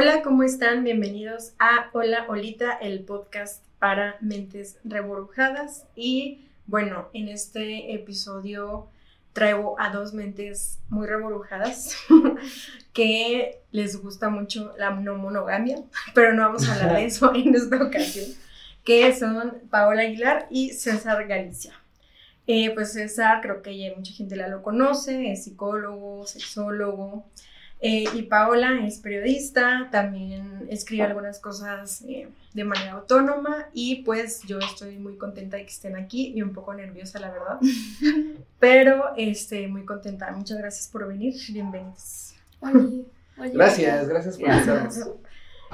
Hola, ¿cómo están? Bienvenidos a Hola Olita, el podcast para mentes reborujadas. Y bueno, en este episodio traigo a dos mentes muy reborujadas que les gusta mucho la no monogamia, pero no vamos a hablar de eso en esta ocasión, que son Paola Aguilar y César Galicia. Eh, pues César, creo que ya mucha gente la lo conoce, es psicólogo, sexólogo, eh, y Paola es periodista, también escribe algunas cosas eh, de manera autónoma y pues yo estoy muy contenta de que estén aquí y un poco nerviosa, la verdad. Pero este, muy contenta. Muchas gracias por venir. Bienvenidos. gracias, gracias por estar.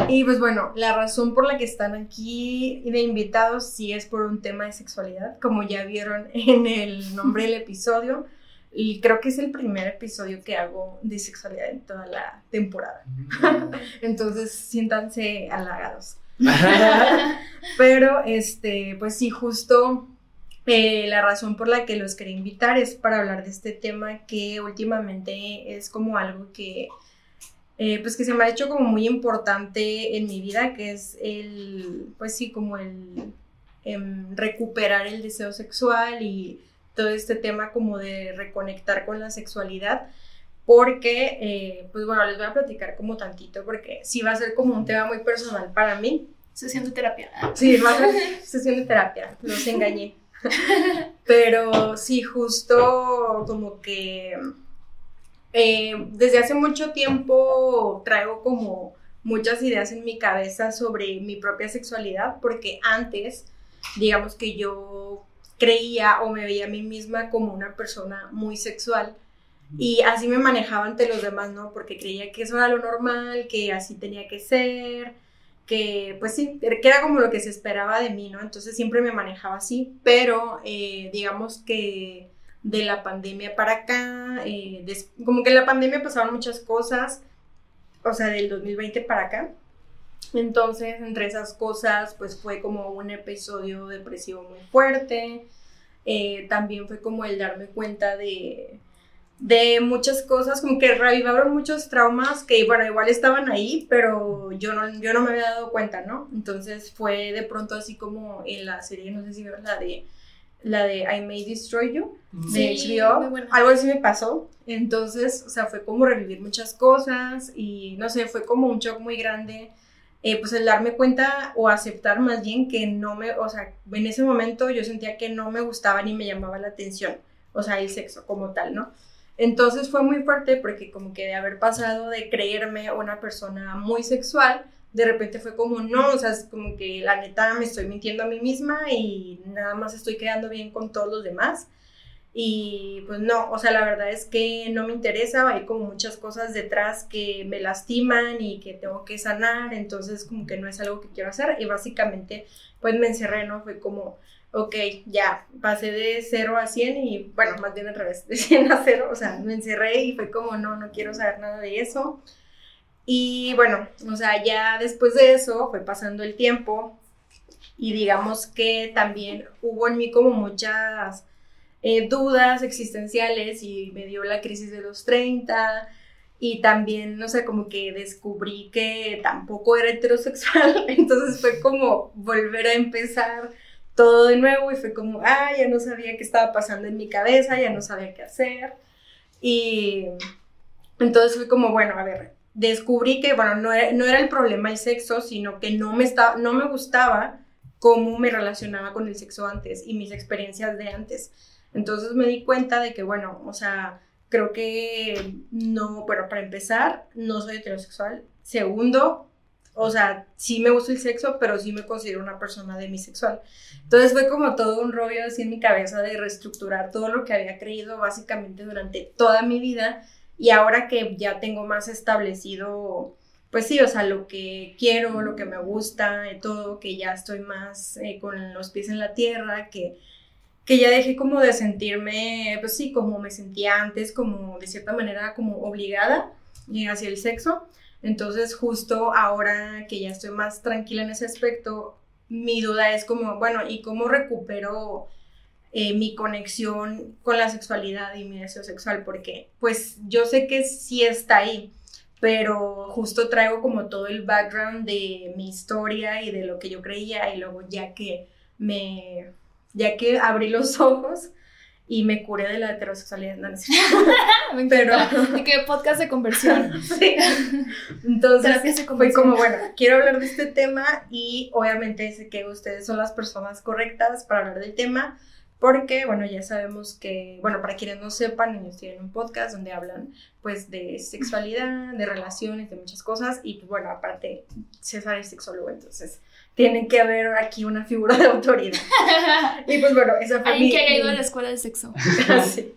Y pues bueno, la razón por la que están aquí de invitados sí es por un tema de sexualidad, como ya vieron en el nombre del episodio. Y creo que es el primer episodio que hago de sexualidad en toda la temporada. Mm. Entonces, siéntanse halagados. Pero, este, pues sí, justo eh, la razón por la que los quería invitar es para hablar de este tema que últimamente es como algo que, eh, pues que se me ha hecho como muy importante en mi vida, que es el, pues sí, como el em, recuperar el deseo sexual y todo este tema como de reconectar con la sexualidad, porque, eh, pues bueno, les voy a platicar como tantito, porque sí va a ser como un tema muy personal para mí. Sesión de terapia. Sí, va a ser sesión de terapia, los engañé. Pero sí, justo como que eh, desde hace mucho tiempo traigo como muchas ideas en mi cabeza sobre mi propia sexualidad, porque antes, digamos que yo creía o me veía a mí misma como una persona muy sexual. Y así me manejaba ante los demás, ¿no? Porque creía que eso era lo normal, que así tenía que ser, que pues sí, que era como lo que se esperaba de mí, ¿no? Entonces siempre me manejaba así, pero eh, digamos que de la pandemia para acá, eh, como que en la pandemia pasaron muchas cosas, o sea, del 2020 para acá. Entonces, entre esas cosas, pues fue como un episodio depresivo muy fuerte. Eh, también fue como el darme cuenta de, de muchas cosas, como que reavivaron muchos traumas que, bueno, igual estaban ahí, pero yo no, yo no me había dado cuenta, ¿no? Entonces fue de pronto así como en la serie, no sé si vieron la de la de I May Destroy You de HBO, algo así me pasó. Entonces, o sea, fue como revivir muchas cosas y no sé, fue como un shock muy grande eh, pues el darme cuenta o aceptar más bien que no me, o sea, en ese momento yo sentía que no me gustaba ni me llamaba la atención, o sea, el sexo como tal, ¿no? Entonces fue muy fuerte porque como que de haber pasado de creerme una persona muy sexual, de repente fue como, no, o sea, es como que la neta me estoy mintiendo a mí misma y nada más estoy quedando bien con todos los demás. Y pues no, o sea, la verdad es que no me interesa, hay como muchas cosas detrás que me lastiman y que tengo que sanar, entonces como que no es algo que quiero hacer y básicamente pues me encerré, ¿no? Fue como, ok, ya, pasé de 0 a 100 y bueno, más bien al revés, de 100 a 0, o sea, me encerré y fue como, no, no quiero saber nada de eso. Y bueno, o sea, ya después de eso fue pasando el tiempo y digamos que también hubo en mí como muchas eh, dudas existenciales y me dio la crisis de los 30 y también, no sé, como que descubrí que tampoco era heterosexual, entonces fue como volver a empezar todo de nuevo y fue como, ah, ya no sabía qué estaba pasando en mi cabeza, ya no sabía qué hacer. Y entonces fue como, bueno, a ver, descubrí que, bueno, no era, no era el problema el sexo, sino que no me, estaba, no me gustaba cómo me relacionaba con el sexo antes y mis experiencias de antes. Entonces me di cuenta de que, bueno, o sea, creo que no, bueno, para empezar, no soy heterosexual. Segundo, o sea, sí me gusta el sexo, pero sí me considero una persona demisexual. Entonces fue como todo un rollo así en mi cabeza de reestructurar todo lo que había creído básicamente durante toda mi vida y ahora que ya tengo más establecido, pues sí, o sea, lo que quiero, lo que me gusta, todo, que ya estoy más eh, con los pies en la tierra, que que ya dejé como de sentirme, pues sí, como me sentía antes, como de cierta manera como obligada hacia el sexo. Entonces justo ahora que ya estoy más tranquila en ese aspecto, mi duda es como, bueno, ¿y cómo recupero eh, mi conexión con la sexualidad y mi deseo sexual? Porque pues yo sé que sí está ahí, pero justo traigo como todo el background de mi historia y de lo que yo creía y luego ya que me, ya que abrí los ojos y me curé de la heterosexualidad. No, me Pero, ¿Y qué podcast de conversión? sí. Entonces, fue como, bueno, quiero hablar de este tema y obviamente sé que ustedes son las personas correctas para hablar del tema porque, bueno, ya sabemos que, bueno, para quienes no sepan, ellos tienen un podcast donde hablan, pues, de sexualidad, de relaciones, de muchas cosas, y, pues, bueno, aparte, César es sexólogo, entonces, tiene que haber aquí una figura de autoridad. y, pues, bueno, esa fue Alguien que haya ido a la escuela de sexo. sí.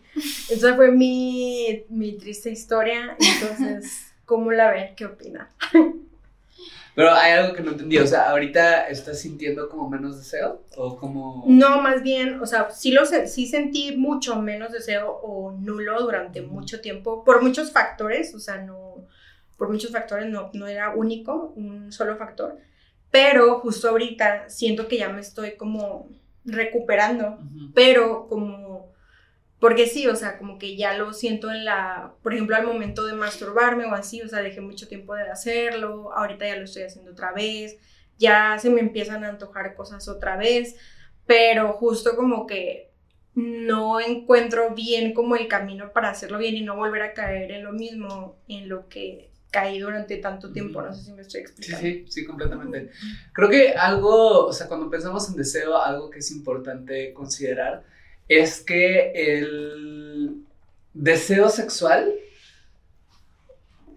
Esa fue mi, mi triste historia, entonces, ¿cómo la ven? ¿Qué opinan? Pero hay algo que no entendí, o sea, ahorita estás sintiendo como menos deseo o como... No, más bien, o sea, sí, lo, sí sentí mucho menos deseo o nulo durante mucho tiempo, por muchos factores, o sea, no, por muchos factores no, no era único, un solo factor, pero justo ahorita siento que ya me estoy como recuperando, pero como porque sí, o sea, como que ya lo siento en la, por ejemplo, al momento de masturbarme o así, o sea, dejé mucho tiempo de hacerlo, ahorita ya lo estoy haciendo otra vez, ya se me empiezan a antojar cosas otra vez, pero justo como que no encuentro bien como el camino para hacerlo bien y no volver a caer en lo mismo en lo que caí durante tanto tiempo, no sé si me estoy explicando. Sí, sí, sí, completamente. Creo que algo, o sea, cuando pensamos en deseo, algo que es importante considerar es que el deseo sexual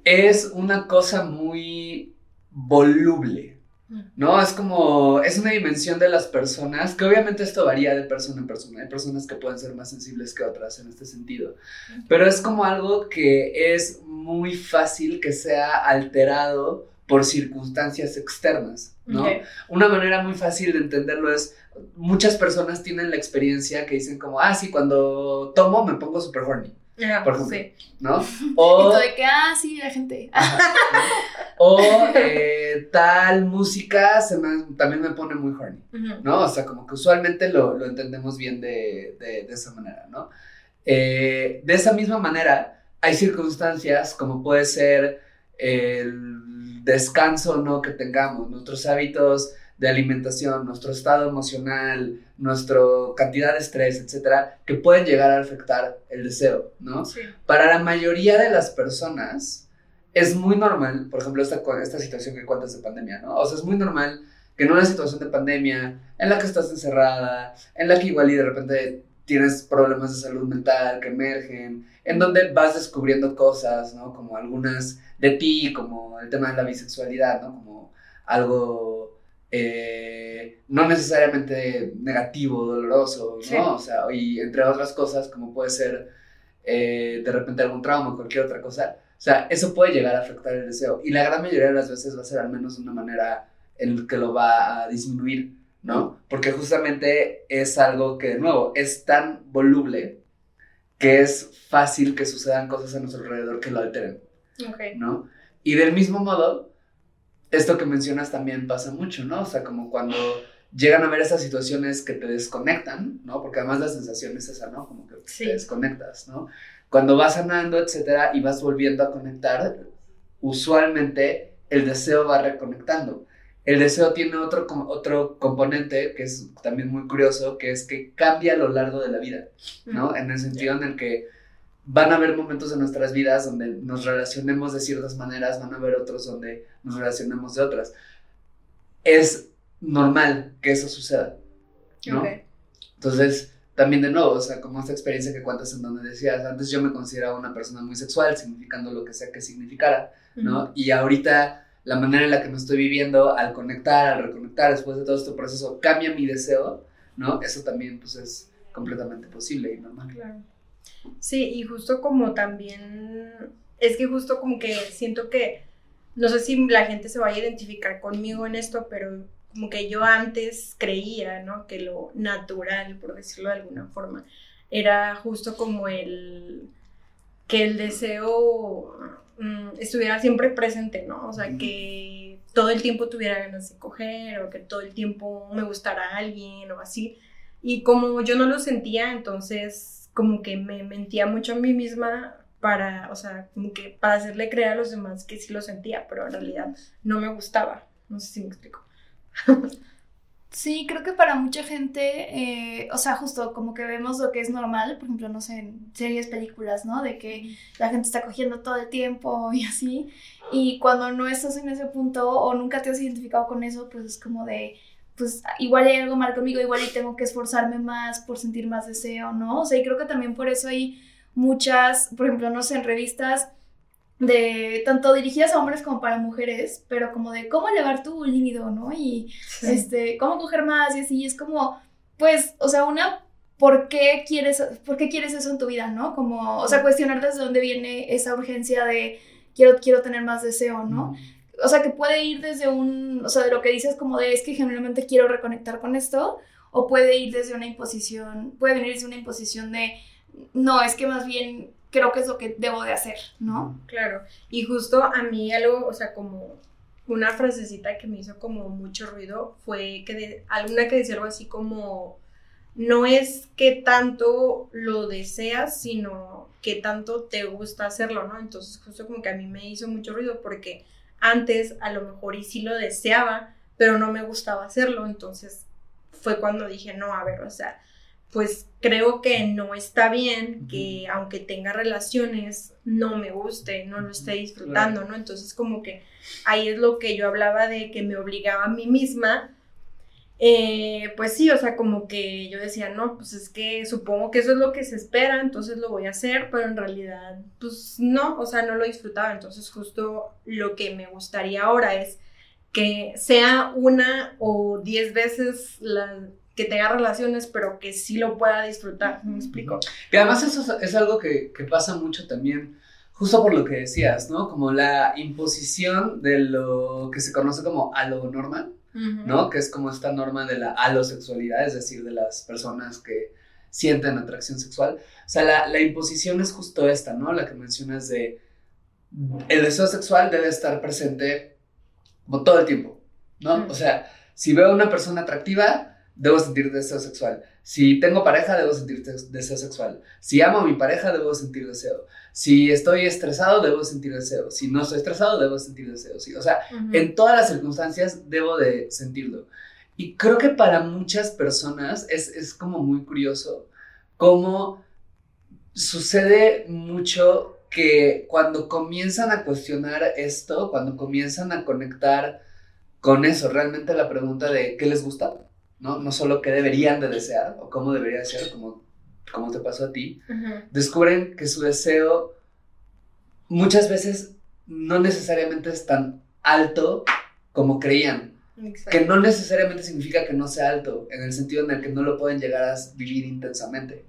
es una cosa muy voluble, ¿no? Es como, es una dimensión de las personas, que obviamente esto varía de persona en persona, hay personas que pueden ser más sensibles que otras en este sentido, pero es como algo que es muy fácil que sea alterado por circunstancias externas, ¿no? Una manera muy fácil de entenderlo es, muchas personas tienen la experiencia que dicen como, ah, sí, cuando tomo me pongo super horny. Por ejemplo, sí. ¿no? O de que, ah, sí, la gente. O eh, tal música se también me pone muy horny, ¿no? O sea, como que usualmente lo, entendemos bien de, esa manera, ¿no? Eh, de esa misma manera, hay circunstancias como puede ser el descanso, ¿no? Que tengamos, nuestros hábitos de alimentación, nuestro estado emocional, nuestra cantidad de estrés, etcétera, que pueden llegar a afectar el deseo, ¿no? Para la mayoría de las personas es muy normal, por ejemplo, esta, esta situación que cuentas de pandemia, ¿no? O sea, es muy normal que en una situación de pandemia, en la que estás encerrada, en la que igual y de repente tienes problemas de salud mental que emergen, en donde vas descubriendo cosas, ¿no? Como algunas de ti, como el tema de la bisexualidad, ¿no? Como algo eh, no necesariamente negativo, doloroso, ¿no? O sea, y entre otras cosas, como puede ser eh, de repente algún trauma, cualquier otra cosa. O sea, eso puede llegar a afectar el deseo. Y la gran mayoría de las veces va a ser al menos una manera en que lo va a disminuir, ¿no? Porque justamente es algo que, de nuevo, es tan voluble que es fácil que sucedan cosas a nuestro alrededor que lo alteren, ¿no? Y del mismo modo, esto que mencionas también pasa mucho, ¿no? O sea, como cuando llegan a ver esas situaciones que te desconectan, ¿no? Porque además la sensación es esa, ¿no? Como que te desconectas, ¿no? Cuando vas sanando, etcétera, y vas volviendo a conectar, usualmente el deseo va reconectando. El deseo tiene otro, otro componente que es también muy curioso, que es que cambia a lo largo de la vida, ¿no? En el sentido en el que van a haber momentos en nuestras vidas donde nos relacionemos de ciertas maneras, van a haber otros donde nos relacionemos de otras. Es normal que eso suceda, ¿no? Entonces, también de nuevo, o sea, como esta experiencia que cuentas en donde decías, antes yo me consideraba una persona muy sexual, significando lo que sea que significara, ¿no? Y ahorita la manera en la que me estoy viviendo, al conectar, al reconectar, después de todo este proceso, cambia mi deseo, ¿no? Eso también, pues, es completamente posible y normal. Claro. Sí, y justo como también, es que justo como que siento que, no sé si la gente se vaya a identificar conmigo en esto, pero como que yo antes creía, ¿no? Que lo natural, por decirlo de alguna forma, era justo como el, que el deseo mm, estuviera siempre presente, ¿no? O sea, que todo el tiempo tuviera ganas de coger o que todo el tiempo me gustara alguien o así. Y como yo no lo sentía, entonces como que me mentía mucho a mí misma para, o sea, como que para hacerle creer a los demás que sí lo sentía, pero en realidad no me gustaba. No sé si me explico. Sí, creo que para mucha gente, eh, o sea, justo como que vemos lo que es normal, por ejemplo, no sé, en series, películas, ¿no? De que la gente está cogiendo todo el tiempo y así, y cuando no estás en ese punto o nunca te has identificado con eso, pues es como de, pues igual hay algo mal conmigo, igual y tengo que esforzarme más por sentir más deseo, ¿no? O sea, y creo que también por eso hay muchas, por ejemplo, no sé, en revistas de tanto dirigidas a hombres como para mujeres, pero como de cómo elevar tu líbido, ¿no? Y este, cómo coger más y así, es como, pues, o sea, una, ¿por qué quieres, por qué quieres eso en tu vida, ¿no? Como, o sea, cuestionar desde dónde viene esa urgencia de quiero, quiero tener más deseo, ¿no? O sea, que puede ir desde un, o sea, de lo que dices como de es que generalmente quiero reconectar con esto, o puede ir desde una imposición, puede venir desde una imposición de, no, es que más bien creo que es lo que debo de hacer, ¿no? Claro, y justo a mí algo, o sea, como una frasecita que me hizo como mucho ruido fue que de, alguna que decía algo así como, no es que tanto lo deseas, sino que tanto te gusta hacerlo, ¿no? Entonces justo como que a mí me hizo mucho ruido porque antes a lo mejor y sí lo deseaba, pero no me gustaba hacerlo, entonces fue cuando dije, no, a ver, o sea, pues creo que no está bien que aunque tenga relaciones no me guste, no lo esté disfrutando, ¿no? Entonces como que ahí es lo que yo hablaba de que me obligaba a mí misma. Eh, pues sí, o sea, como que yo decía, no, pues es que supongo que eso es lo que se espera, entonces lo voy a hacer, pero en realidad, pues no, o sea, no lo disfrutaba. Entonces justo lo que me gustaría ahora es que sea una o diez veces la, que tenga relaciones, pero que sí lo pueda disfrutar, ¿me explico? Y además eso es algo que, que, pasa mucho también, justo por lo que decías, ¿no? Como la imposición de lo que se conoce como a lo normal, ¿no? Que es como esta norma de la alosexualidad, es decir, de las personas que sienten atracción sexual. O sea, la, la imposición es justo esta, ¿no? La que mencionas de el deseo sexual debe estar presente como todo el tiempo, ¿no? O sea, si veo a una persona atractiva, debo sentir deseo sexual. Si tengo pareja, debo sentir deseo sexual. Si amo a mi pareja, debo sentir deseo. Si estoy estresado, debo sentir deseo. Si no estoy estresado, debo sentir deseo. Sí, o sea, en todas las circunstancias debo de sentirlo. Y creo que para muchas personas es, es como muy curioso cómo sucede mucho que cuando comienzan a cuestionar esto, cuando comienzan a conectar con eso, realmente la pregunta de ¿qué les gusta? ¿no? No solo qué deberían de desear o cómo debería ser, como, como te pasó a ti, descubren que su deseo muchas veces no necesariamente es tan alto como creían. Que no necesariamente significa que no sea alto, en el sentido en el que no lo pueden llegar a vivir intensamente,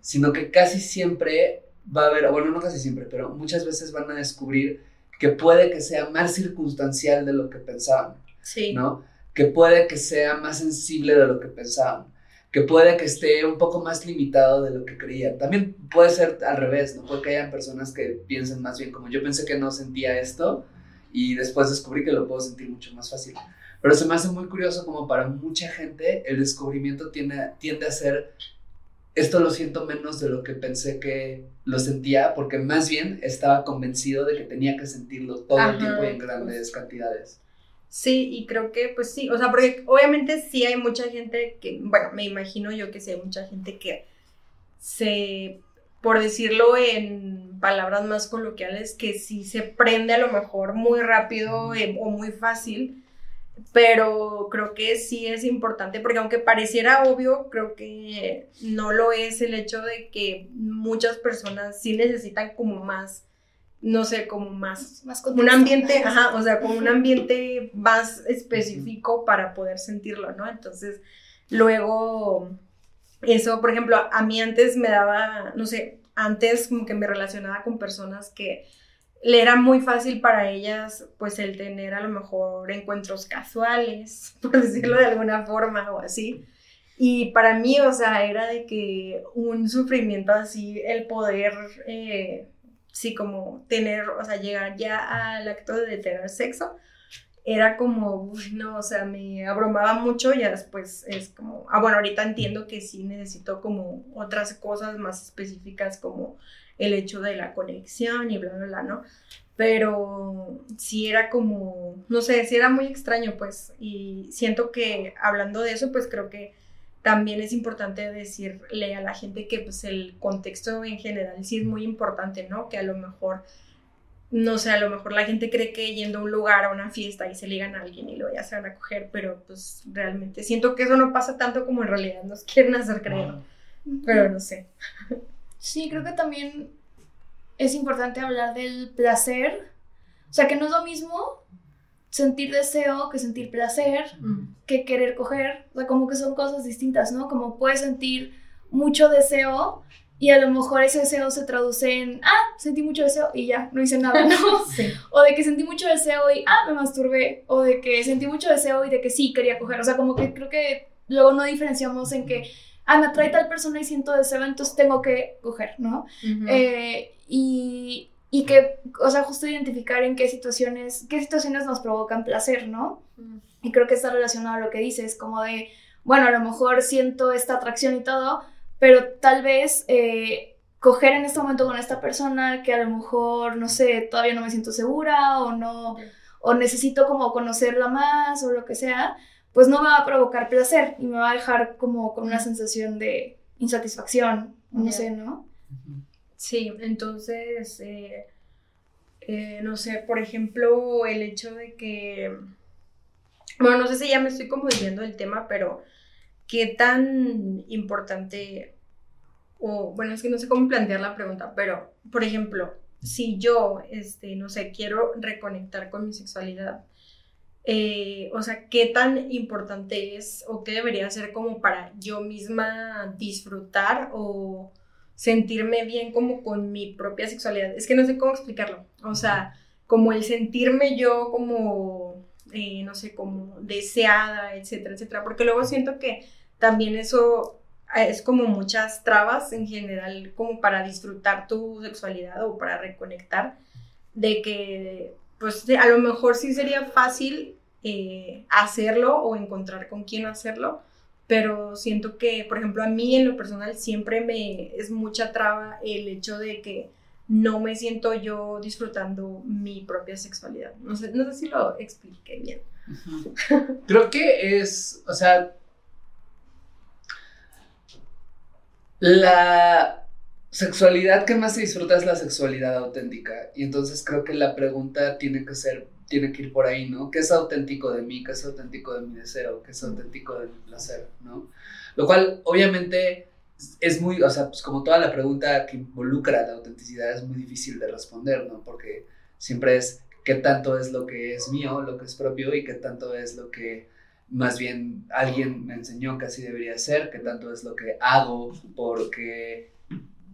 sino que casi siempre va a haber, bueno, no casi siempre, pero muchas veces van a descubrir que puede que sea más circunstancial de lo que pensaban. Sí. ¿No? que puede que sea más sensible de lo que pensaban, que puede que esté un poco más limitado de lo que creían. También puede ser al revés, ¿no? Puede que hayan personas que piensen más bien como yo pensé que no sentía esto y después descubrí que lo puedo sentir mucho más fácil. Pero se me hace muy curioso como para mucha gente el descubrimiento tiende, tiende a ser esto lo siento menos de lo que pensé que lo sentía, porque más bien estaba convencido de que tenía que sentirlo todo el tiempo y en grandes cantidades. Sí, y creo que pues sí, o sea, porque obviamente sí hay mucha gente que, bueno, me imagino yo que sí hay mucha gente que se, por decirlo en palabras más coloquiales, que sí se prende a lo mejor muy rápido eh, o muy fácil, pero creo que sí es importante, porque aunque pareciera obvio, creo que no lo es el hecho de que muchas personas sí necesitan como más no sé, como más, más un ambiente, ajá, o sea, como un ambiente más específico para poder sentirlo, ¿no? Entonces, luego, eso, por ejemplo, a mí antes me daba, no sé, antes como que me relacionaba con personas que le era muy fácil para ellas, pues, el tener a lo mejor encuentros casuales, por decirlo de alguna forma o así. Y para mí, o sea, era de que un sufrimiento así, el poder... Eh, sí, como tener, o sea, llegar ya al acto de tener sexo. era como, uy, no, o sea, me abrumaba mucho, ya después es como, ah, bueno, ahorita entiendo que sí necesito como otras cosas más específicas como el hecho de la conexión y bla, bla, bla, ¿no? Pero sí era como, no sé, sí era muy extraño, pues, y siento que hablando de eso, pues creo que también es importante decirle a la gente que pues el contexto en general sí es muy importante, ¿no? Que a lo mejor no sé, a lo mejor la gente cree que yendo a un lugar, a una fiesta y se ligan a alguien y luego ya se van a coger, pero pues realmente siento que eso no pasa tanto como en realidad nos quieren hacer creer, pero no sé. Sí, creo que también es importante hablar del placer, o sea, que no es lo mismo sentir deseo que sentir placer, que querer coger, o sea, como que son cosas distintas, ¿no? Como puedes sentir mucho deseo, y a lo mejor ese deseo se traduce en, ah, sentí mucho deseo y ya, no hice nada, ¿no? O de que sentí mucho deseo y, ah, me masturbé. O de que sentí mucho deseo y de que sí, quería coger. O sea, como que creo que luego no diferenciamos en que, ah, me atrae tal persona y siento deseo, entonces tengo que coger, ¿no? Eh, y, y que, o sea, justo identificar en qué situaciones, qué situaciones nos provocan placer, ¿no? Y creo que está relacionado a lo que dices, como de, bueno, a lo mejor siento esta atracción y todo, pero tal vez eh, coger en este momento con esta persona que a lo mejor, no sé, todavía no me siento segura o no, o necesito como conocerla más o lo que sea, pues no me va a provocar placer y me va a dejar como con una sensación de insatisfacción, no sé, ¿no? Sí, entonces, eh, eh, no sé, por ejemplo, el hecho de que, bueno, no sé si ya me estoy como diciendo el tema, pero qué tan importante, o bueno, es que no sé cómo plantear la pregunta, pero, por ejemplo, si yo, este, no sé, quiero reconectar con mi sexualidad, eh, o sea, qué tan importante es o qué debería ser como para yo misma disfrutar o sentirme bien como con mi propia sexualidad. Es que no sé cómo explicarlo. O sea, como el sentirme yo como eh, no sé, como deseada, etcétera, etcétera, porque luego siento que también eso eh, es como muchas trabas en general como para disfrutar tu sexualidad o para reconectar, de que pues a lo mejor sí sería fácil eh, hacerlo o encontrar con quién hacerlo, pero siento que, por ejemplo, a mí en lo personal siempre me es mucha traba el hecho de que no me siento yo disfrutando mi propia sexualidad. No sé, si lo expliqué bien. Creo que es, o sea, la sexualidad que más se disfruta es la sexualidad auténtica. Y entonces creo que la pregunta tiene que ser, tiene que ir por ahí, ¿no? ¿Qué es auténtico de mí? ¿Qué es auténtico de mi deseo? ¿Qué es auténtico de mi placer? ¿No? Lo cual, obviamente es muy, o sea, pues como toda la pregunta que involucra la autenticidad es muy difícil de responder, ¿no? Porque siempre es qué tanto es lo que es mío, lo que es propio y qué tanto es lo que más bien alguien me enseñó que así debería ser, qué tanto es lo que hago porque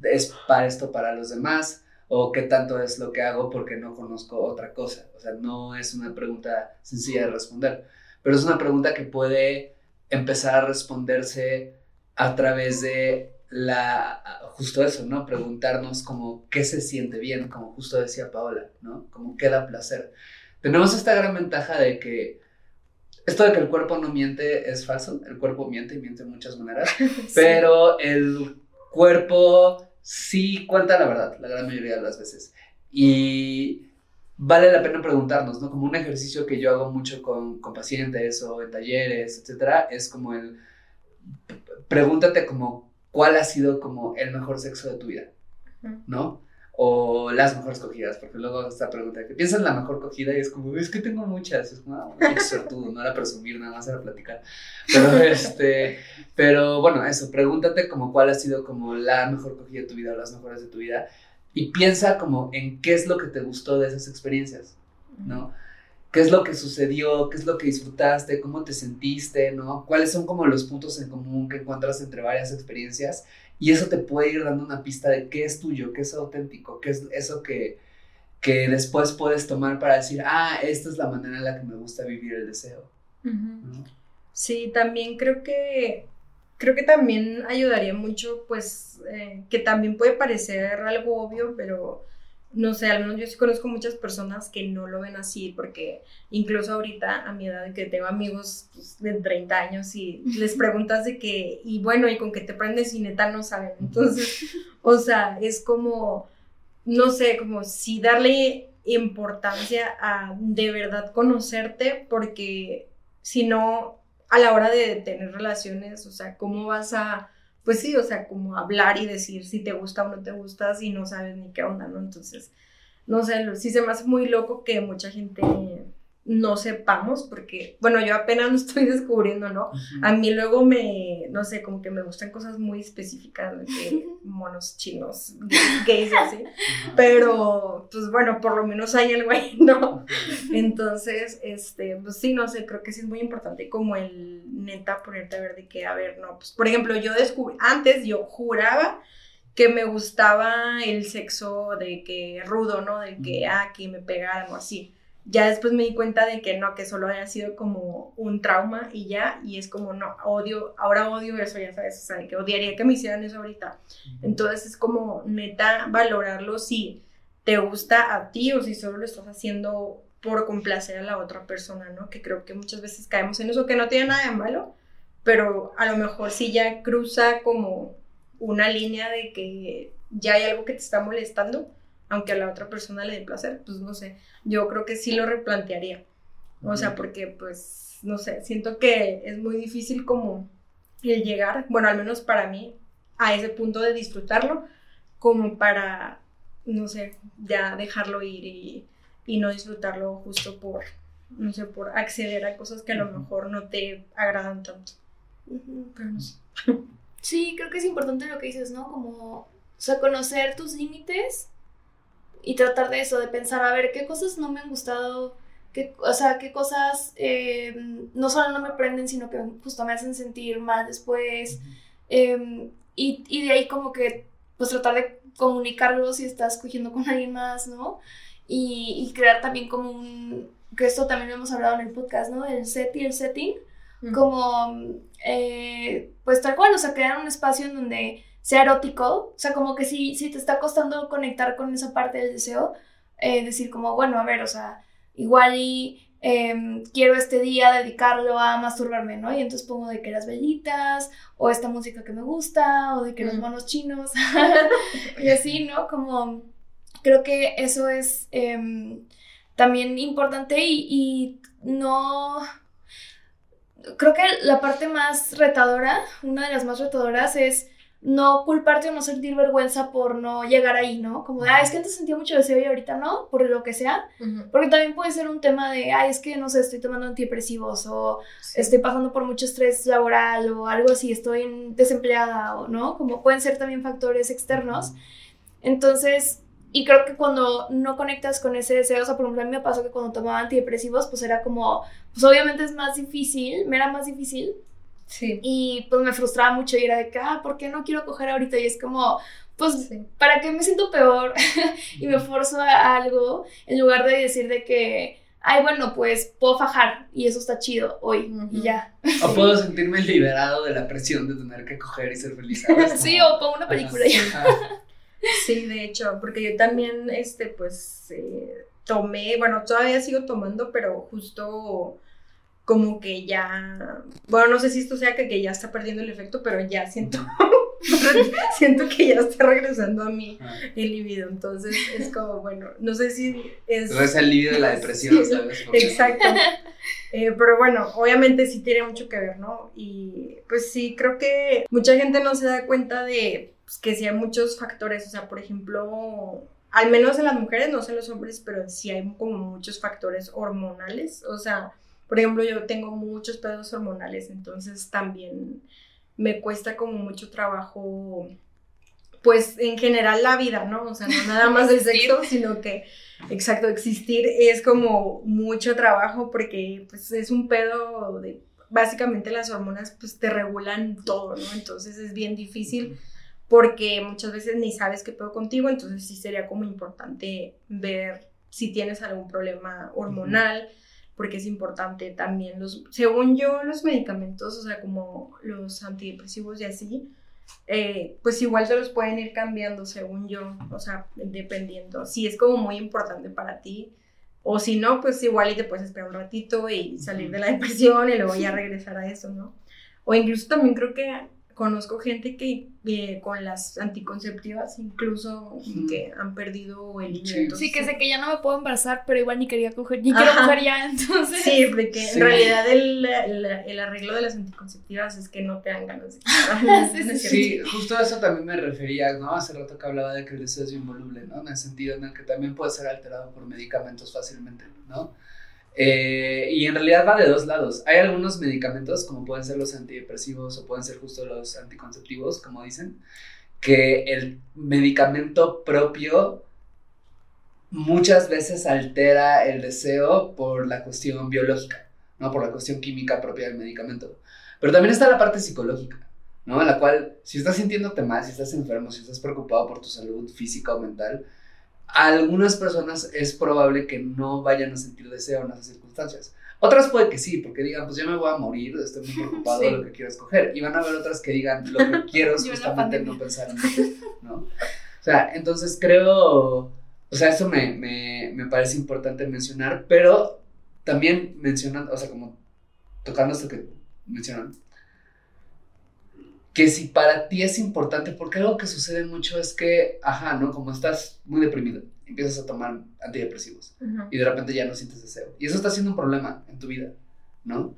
es para esto para los demás o qué tanto es lo que hago porque no conozco otra cosa. O sea, no es una pregunta sencilla de responder, pero es una pregunta que puede empezar a responderse a través de la, justo eso, ¿no? Preguntarnos como qué se siente bien, como justo decía Paola, ¿no? Como qué da placer. Tenemos esta gran ventaja de que esto de que el cuerpo no miente es falso, el cuerpo miente y miente de muchas maneras, pero el cuerpo sí cuenta la verdad, la gran mayoría de las veces. Y vale la pena preguntarnos, ¿no? Como un ejercicio que yo hago mucho con, con pacientes o en talleres, etcétera, es como el pregúntate como cuál ha sido como el mejor sexo de tu vida, ¿no? O las mejores cogidas, porque luego esta pregunta que piensas en la mejor cogida y es como, es que tengo muchas, es como, ah, no era presumir, nada más era platicar. Pero este, pero bueno, eso, pregúntate como cuál ha sido como la mejor cogida de tu vida o las mejores de tu vida y piensa como en qué es lo que te gustó de esas experiencias, ¿no? qué es lo que sucedió, qué es lo que disfrutaste, cómo te sentiste, ¿no? Cuáles son como los puntos en común que encuentras entre varias experiencias y eso te puede ir dando una pista de qué es tuyo, qué es auténtico, qué es eso que, que después puedes tomar para decir, ah, esta es la manera en la que me gusta vivir el deseo. Sí, también creo que creo que también ayudaría mucho, pues, eh, que también puede parecer algo obvio, pero no sé, al menos yo sí conozco muchas personas que no lo ven así, porque incluso ahorita a mi edad, que tengo amigos pues, de 30 años y les preguntas de que, y bueno, ¿y con qué te prendes? Y neta no saben. Entonces, o sea, es como, no sé, como si darle importancia a de verdad conocerte, porque si no, a la hora de tener relaciones, o sea, ¿cómo vas a pues sí, o sea, como hablar y decir si te gusta o no te gusta si no sabes ni qué onda, ¿no? Entonces, no sé, sí se me hace muy loco que mucha gente no sepamos, porque, bueno, yo apenas lo estoy descubriendo, ¿no? A mí luego me, no sé, como que me gustan cosas muy específicas, de monos chinos, gays, así, pero, pues bueno, por lo menos hay algo ahí, ¿no? Entonces, este, pues sí, no sé, creo que sí es muy importante como el neta ponerte a ver de qué, a ver, no, pues, por ejemplo, yo descubrí, antes yo juraba que me gustaba el sexo de que rudo, ¿no? De que, ah, que me pegaran o así ya después me di cuenta de que no, que solo había sido como un trauma y ya, y es como, no, odio, ahora odio eso, ya sabes, o sea, que odiaría que me hicieran eso ahorita. Entonces es como neta valorarlo si te gusta a ti o si solo lo estás haciendo por complacer a la otra persona, ¿no? Que creo que muchas veces caemos en eso, que no tiene nada de malo, pero a lo mejor si ya cruza como una línea de que ya hay algo que te está molestando, aunque a la otra persona le dé placer, pues no sé, yo creo que sí lo replantearía. O sea, porque pues, no sé, siento que es muy difícil como el llegar, bueno, al menos para mí, a ese punto de disfrutarlo, como para, no sé, ya dejarlo ir y, no disfrutarlo justo por, no sé, por acceder a cosas que a lo mejor no te agradan tanto. Pero no sé. Sí, creo que es importante lo que dices, ¿no? Como, o sea, conocer tus límites y tratar de eso, de pensar, a ver, qué cosas no me han gustado, qué, o sea, qué cosas eh, no solo no me prenden, sino que justo me hacen sentir mal después. Em, y, y, de ahí como que, pues tratar de comunicarlo si estás cogiendo con alguien más, ¿no? Y, y, crear también como un, que esto también lo hemos hablado en el podcast, ¿no? El set y el setting, como, eh, pues tal cual, o sea, crear un espacio en donde sea erótico, o sea, como que si, si te está costando conectar con esa parte del deseo, eh, decir como, bueno, a ver, o sea, igual y em, quiero este día dedicarlo a masturbarme, ¿no? Y entonces pongo de que las velitas, o esta música que me gusta, o de que los mm. monos chinos, y así, ¿no? Como, creo que eso es em, también importante y, y no creo que la parte más retadora, una de las más retadoras es no culparte o no sentir vergüenza por no llegar ahí, ¿no? Como de, ah, es que antes sentía mucho deseo y ahorita no, por lo que sea. Porque también puede ser un tema de, ay, es que, no sé, estoy tomando antidepresivos o estoy pasando por mucho estrés laboral o algo así, estoy desempleada o, ¿no? Como pueden ser también factores externos. Entonces, y creo que cuando no conectas con ese deseo, o sea, por ejemplo, a mí me pasó que cuando tomaba antidepresivos, pues era como, pues obviamente es más difícil, me era más difícil Sí. Y pues me frustraba mucho y era de que, ah, ¿por qué no quiero coger ahorita? Y es como, pues, ¿para qué me siento peor? y me forzo a algo en lugar de decir de que, ay, bueno, pues puedo fajar y eso está chido hoy y ya. O puedo sentirme liberado de la presión de tener que coger y ser feliz. sí, o pongo una película ya. sí, de hecho, porque yo también, este, pues, eh, tomé, bueno, todavía sigo tomando, pero justo como que ya, bueno, no sé si esto sea que, ya está perdiendo el efecto, pero ya siento, siento que ya está regresando a mí ah. el libido, entonces es como, bueno, no sé si es... es el libido de la depresión, ¿sabes? Exacto. Eh, pero bueno, obviamente sí tiene mucho que ver, ¿no? Y pues sí, creo que mucha gente no se da cuenta de pues, que sí hay muchos factores, o sea, por ejemplo, al menos en las mujeres, no sé en los hombres, pero sí hay como muchos factores hormonales, o sea, por ejemplo, yo tengo muchos pedos hormonales, entonces también me cuesta como mucho trabajo, pues en general la vida, ¿no? O sea, no nada más el sexo, sino que, exacto, existir es como mucho trabajo porque pues es un pedo de, básicamente las hormonas pues te regulan todo, ¿no? Entonces es bien difícil porque muchas veces ni sabes qué pedo contigo, entonces sí sería como importante ver si tienes algún problema hormonal porque es importante también los, según yo, los medicamentos, o sea, como los antidepresivos y así, eh, pues igual se los pueden ir cambiando según yo, o sea, dependiendo. Si es como muy importante para ti, o si no, pues igual y te puedes esperar un ratito y salir de la depresión y luego ya regresar a eso, ¿no? O incluso también creo que conozco gente que eh, con las anticonceptivas incluso que han perdido el niño. Sí, que sé que ya no me puedo embarazar, pero igual ni quería coger, ni quiero coger ya, entonces. Sí, porque en realidad el, el, arreglo de las anticonceptivas es que no te dan ganas de sí, justo a eso también me refería, ¿no? Hace rato que hablaba de que el deseo es involuble, ¿no? En el sentido en el que también puede ser alterado por medicamentos fácilmente, ¿no? Eh, y en realidad va de dos lados. Hay algunos medicamentos, como pueden ser los antidepresivos o pueden ser justo los anticonceptivos, como dicen, que el medicamento propio muchas veces altera el deseo por la cuestión biológica, ¿no? Por la cuestión química propia del medicamento. Pero también está la parte psicológica, ¿no? En la cual, si estás sintiéndote mal, si estás enfermo, si estás preocupado por tu salud física o mental, algunas personas es probable que no vayan a sentir deseo en esas circunstancias. Otras puede que sí, porque digan, pues ya me voy a morir, estoy muy preocupado de lo que quiero escoger. Y van a haber otras que digan, lo que quiero es justamente no pensar en eso, ¿no? O sea, entonces creo, o sea, eso me, me, me parece importante mencionar, pero también mencionando, o sea, como tocando esto que mencionan, que si para ti es importante, porque algo que sucede mucho es que, ajá, ¿no? Como estás muy deprimido, empiezas a tomar antidepresivos y de repente ya no sientes deseo. Y eso está siendo un problema en tu vida, ¿no?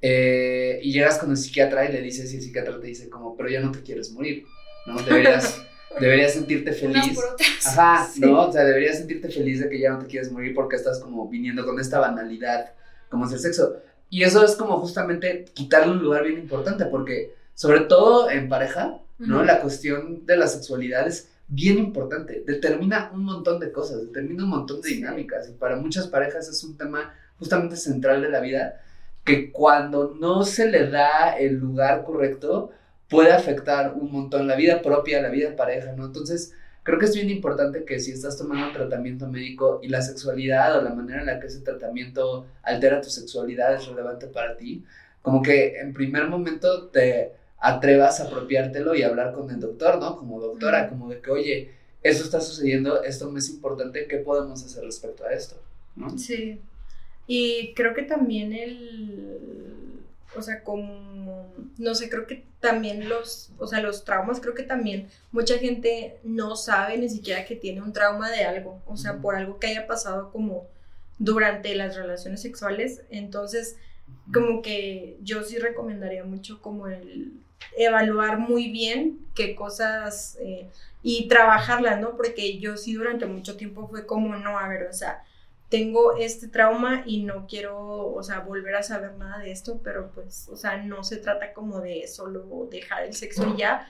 Eh, y llegas con el psiquiatra y le dices, y el psiquiatra te dice como, pero ya no te quieres morir, ¿no? Deberías, deberías sentirte feliz. Ajá, ¿no? O sea, deberías sentirte feliz de que ya no te quieres morir porque estás como viniendo con esta banalidad, como es el sexo. Y eso es como justamente quitarle un lugar bien importante porque sobre todo en pareja, ¿no? La cuestión de la sexualidad es bien importante, determina un montón de cosas, determina un montón de dinámicas y para muchas parejas es un tema justamente central de la vida que cuando no se le da el lugar correcto puede afectar un montón la vida propia, la vida de pareja, ¿no? Entonces, creo que es bien importante que si estás tomando un tratamiento médico y la sexualidad o la manera en la que ese tratamiento altera tu sexualidad es relevante para ti, como que en primer momento te atrevas a apropiártelo y hablar con el doctor, ¿no? Como doctora, como de que, oye, eso está sucediendo, esto me es importante, ¿qué podemos hacer respecto a esto? ¿no? Sí. Y creo que también el, o sea, como, no sé, creo que también los, o sea, los traumas, creo que también mucha gente no sabe ni siquiera que tiene un trauma de algo, o sea, por algo que haya pasado como durante las relaciones sexuales. Entonces, como que yo sí recomendaría mucho como el evaluar muy bien qué cosas eh, y trabajarlas, ¿no? Porque yo sí durante mucho tiempo fue como, no, a ver, o sea, tengo este trauma y no quiero, o sea, volver a saber nada de esto, pero pues, o sea, no se trata como de solo dejar el sexo y ya,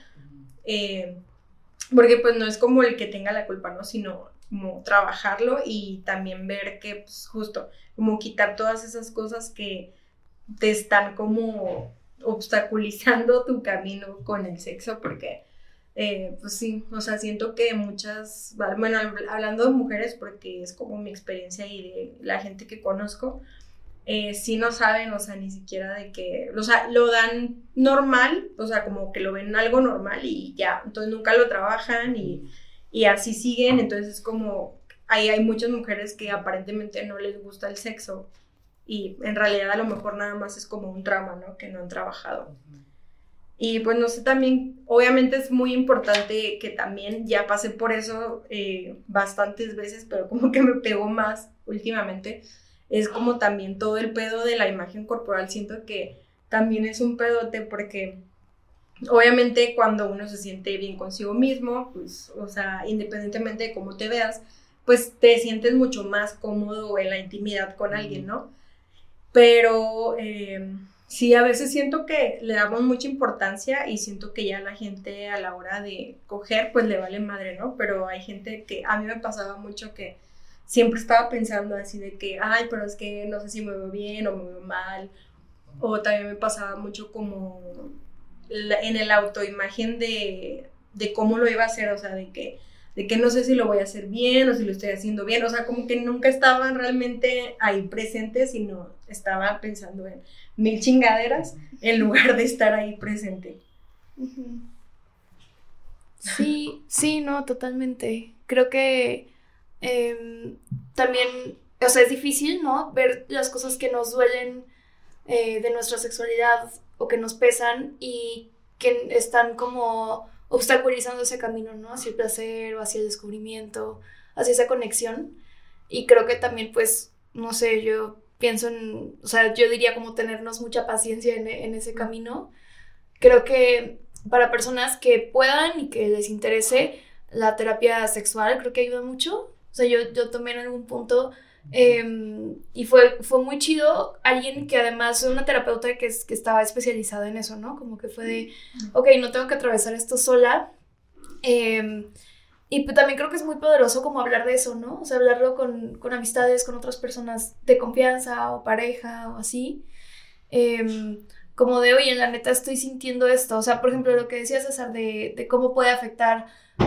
eh, porque pues no es como el que tenga la culpa, ¿no? Sino como trabajarlo y también ver que, pues, justo, como quitar todas esas cosas que te están como obstaculizando tu camino con el sexo porque, eh, pues sí, o sea, siento que muchas, bueno, hablando de mujeres porque es como mi experiencia y de la gente que conozco, eh, sí no saben, o sea, ni siquiera de que, o sea, lo dan normal, o sea, como que lo ven algo normal y ya, entonces nunca lo trabajan y, y así siguen, entonces es como, ahí hay muchas mujeres que aparentemente no les gusta el sexo y en realidad a lo mejor nada más es como un trauma, ¿no? Que no han trabajado. Y pues no sé, también, obviamente es muy importante que también ya pasé por eso eh, bastantes veces, pero como que me pegó más últimamente, es como también todo el pedo de la imagen corporal, siento que también es un pedote porque obviamente cuando uno se siente bien consigo mismo, pues, o sea, independientemente de cómo te veas, pues te sientes mucho más cómodo en la intimidad con alguien, ¿no? Pero eh, sí, a veces siento que le damos mucha importancia y siento que ya la gente a la hora de coger, pues le vale madre, ¿no? Pero hay gente que a mí me pasaba mucho que siempre estaba pensando así de que, ay, pero es que no sé si me veo bien o me veo mal. O también me pasaba mucho como en el autoimagen de, de cómo lo iba a hacer, o sea, de que de que no sé si lo voy a hacer bien o si lo estoy haciendo bien, o sea, como que nunca estaban realmente ahí presentes, sino estaba pensando en mil chingaderas en lugar de estar ahí presente. Sí, sí, no, totalmente. Creo que em, también, o sea, es difícil, ¿no? Ver las cosas que nos duelen eh, de nuestra sexualidad o que nos pesan y que están como obstaculizando ese camino, ¿no? Hacia el placer o hacia el descubrimiento, hacia esa conexión. Y creo que también, pues, no sé, yo pienso en, o sea, yo diría como tenernos mucha paciencia en, en ese camino. Creo que para personas que puedan y que les interese la terapia sexual, creo que ayuda mucho. O sea, yo, yo tomé en algún punto em, y fue, fue muy chido alguien que además es una terapeuta que, que estaba especializada en eso, ¿no? Como que fue de, ok, no tengo que atravesar esto sola. Em, y pues también creo que es muy poderoso como hablar de eso, ¿no? O sea, hablarlo con, con amistades, con otras personas de confianza o pareja o así. Eh, como de, oye, la neta estoy sintiendo esto. O sea, por ejemplo, lo que decía César de, de cómo puede afectar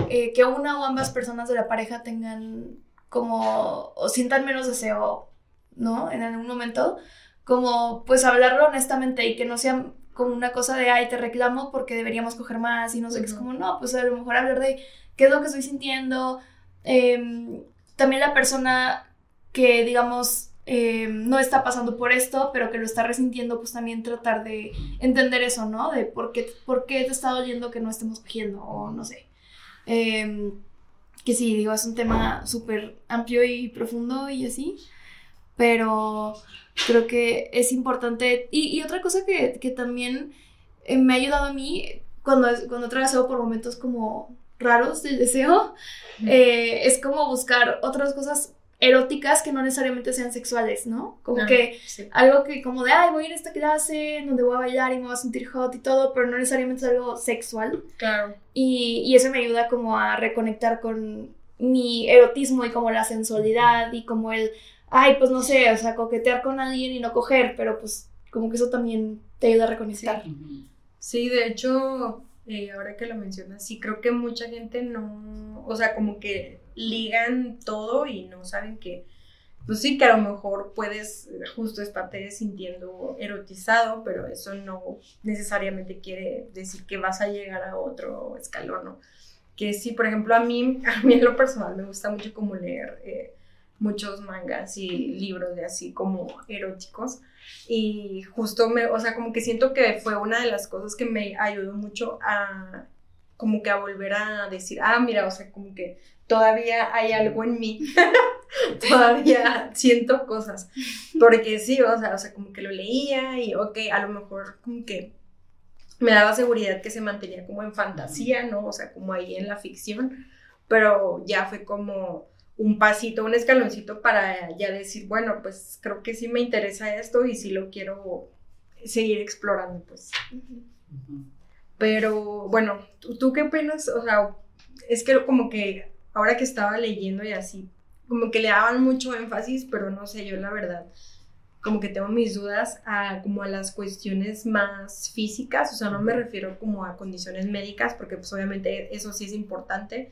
eh, que una o ambas personas de la pareja tengan como, o sientan menos deseo, ¿no? En algún momento, como pues hablarlo honestamente y que no sea como una cosa de, ay, te reclamo porque deberíamos coger más y no sé, qué es como, no, pues a lo mejor hablar de qué es lo que estoy sintiendo. Em, también la persona que, digamos, eh, no está pasando por esto, pero que lo está resintiendo, pues también tratar de entender eso, ¿no? De por qué, por qué te está doliendo que no estemos cogiendo, o no sé. Em, que sí, digo, es un tema súper amplio y profundo y así, pero creo que es importante. Y, otra cosa que, que también eh, me ha ayudado a mí cuando, cuando atravesado por momentos como raros del deseo, eh, es como buscar otras cosas eróticas que no necesariamente sean sexuales, ¿no? Como ah, que algo que como de, ay, voy a ir a esta clase donde voy a bailar y me voy a sentir hot y todo, pero no necesariamente es algo sexual. Claro. Y, y eso me ayuda como a reconectar con mi erotismo y como la sensualidad y como el, ay, pues no sé, o sea, coquetear con alguien y no coger, pero pues como que eso también te ayuda a reconectar. Sí, de hecho, eh, ahora que lo mencionas, sí creo que mucha gente no, o sea, como que ligan todo y no saben que, pues sí, que a lo mejor puedes justo estarte sintiendo erotizado, pero eso no necesariamente quiere decir que vas a llegar a otro escalón, ¿no? Que sí, por ejemplo, a mí, a mí en lo personal me gusta mucho como leer eh, muchos mangas y libros de así como eróticos. Y justo me, o sea, como que siento que fue una de las cosas que me ayudó mucho a como que a volver a decir, ah, mira, o sea, como que todavía hay algo en mí, todavía siento cosas, porque sí, o sea, o sea, como que lo leía y, ok, a lo mejor como que me daba seguridad que se mantenía como en fantasía, ¿no? O sea, como ahí en la ficción, pero ya fue como un pasito, un escaloncito para ya decir, bueno, pues creo que sí me interesa esto y sí lo quiero seguir explorando, pues. Pero bueno, ¿tú, qué opinas? O sea, es que como que ahora que estaba leyendo y así, como que le daban mucho énfasis, pero no sé, yo la verdad, como que tengo mis dudas a como a las cuestiones más físicas, o sea, no me refiero como a condiciones médicas, porque pues obviamente eso sí es importante,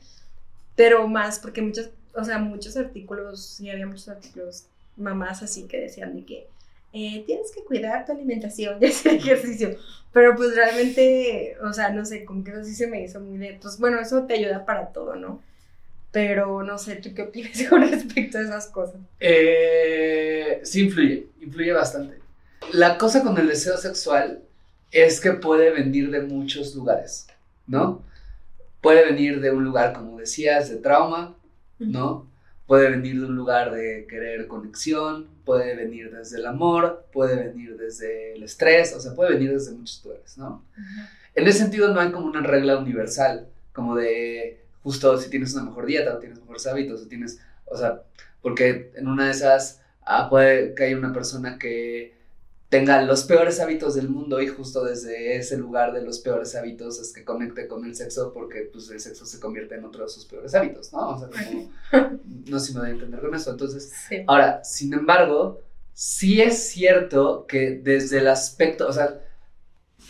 pero más porque muchas, o sea, muchos artículos, sí había muchos artículos, mamás así que decían de que eh, tienes que cuidar tu alimentación y hacer ejercicio. Pero pues realmente, o sea, no sé, como que eso sí se me hizo muy de, pues bueno, eso te ayuda para todo, ¿no? Pero no sé, ¿tú qué opinas con respecto a esas cosas? Eh, sí, influye, influye bastante. La cosa con el deseo sexual es que puede venir de muchos lugares, ¿no? Puede venir de un lugar, como decías, de trauma, ¿no? Puede venir de un lugar de querer conexión, puede venir desde el amor, puede venir desde el estrés, o sea, puede venir desde muchos lugares, ¿no? En ese sentido no hay como una regla universal, como de justo si tienes una mejor dieta o tienes mejores hábitos o tienes, o sea, porque en una de esas ah, puede que haya una persona que tenga los peores hábitos del mundo y justo desde ese lugar de los peores hábitos es que conecte con el sexo porque pues el sexo se convierte en otro de sus peores hábitos, ¿no? O sea, como, no sé si me voy a entender con eso. Entonces, ahora, sin embargo, sí es cierto que desde el aspecto, o sea,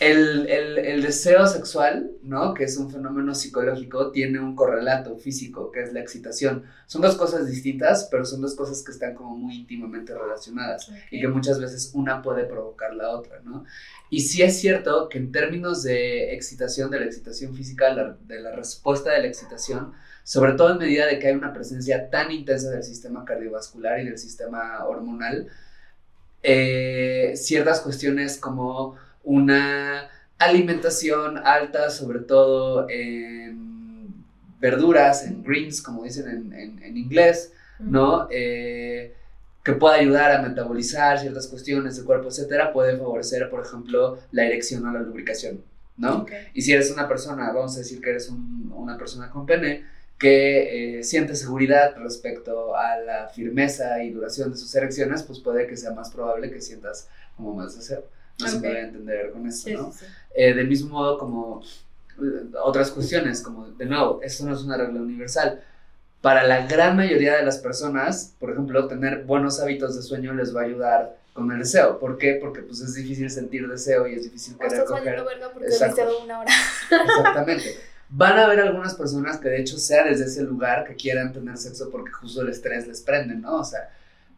el, el, deseo sexual, ¿no? Que es un fenómeno psicológico, tiene un correlato físico, que es la excitación. Son dos cosas distintas, pero son dos cosas que están como muy íntimamente relacionadas y que muchas veces una puede provocar la otra, ¿no? Y sí es cierto que en términos de excitación, de la excitación física, de la respuesta de la excitación, sobre todo en medida de que hay una presencia tan intensa del sistema cardiovascular y del sistema hormonal, eh, ciertas cuestiones como una alimentación alta, sobre todo en verduras, en greens, como dicen en, inglés, ¿no? Eh, que pueda ayudar a metabolizar ciertas cuestiones del cuerpo, etcétera, puede favorecer, por ejemplo, la erección o la lubricación, ¿no? Y si eres una persona, vamos a decir que eres una persona con pene, que eh, siente seguridad respecto a la firmeza y duración de sus erecciones, pues puede que sea más probable que sientas como más deseo. No se puede entender con esto, ¿no? Eh, del mismo modo como eh, otras cuestiones, como de nuevo, esto no es una regla universal. Para la gran mayoría de las personas, por ejemplo, tener buenos hábitos de sueño les va a ayudar con el deseo. ¿Por qué? Porque pues es difícil sentir deseo y es difícil querer coger. porque una hora. Exactamente. Van a haber algunas personas que de hecho sea desde ese lugar que quieran tener sexo porque justo el estrés les prende, ¿no? O sea,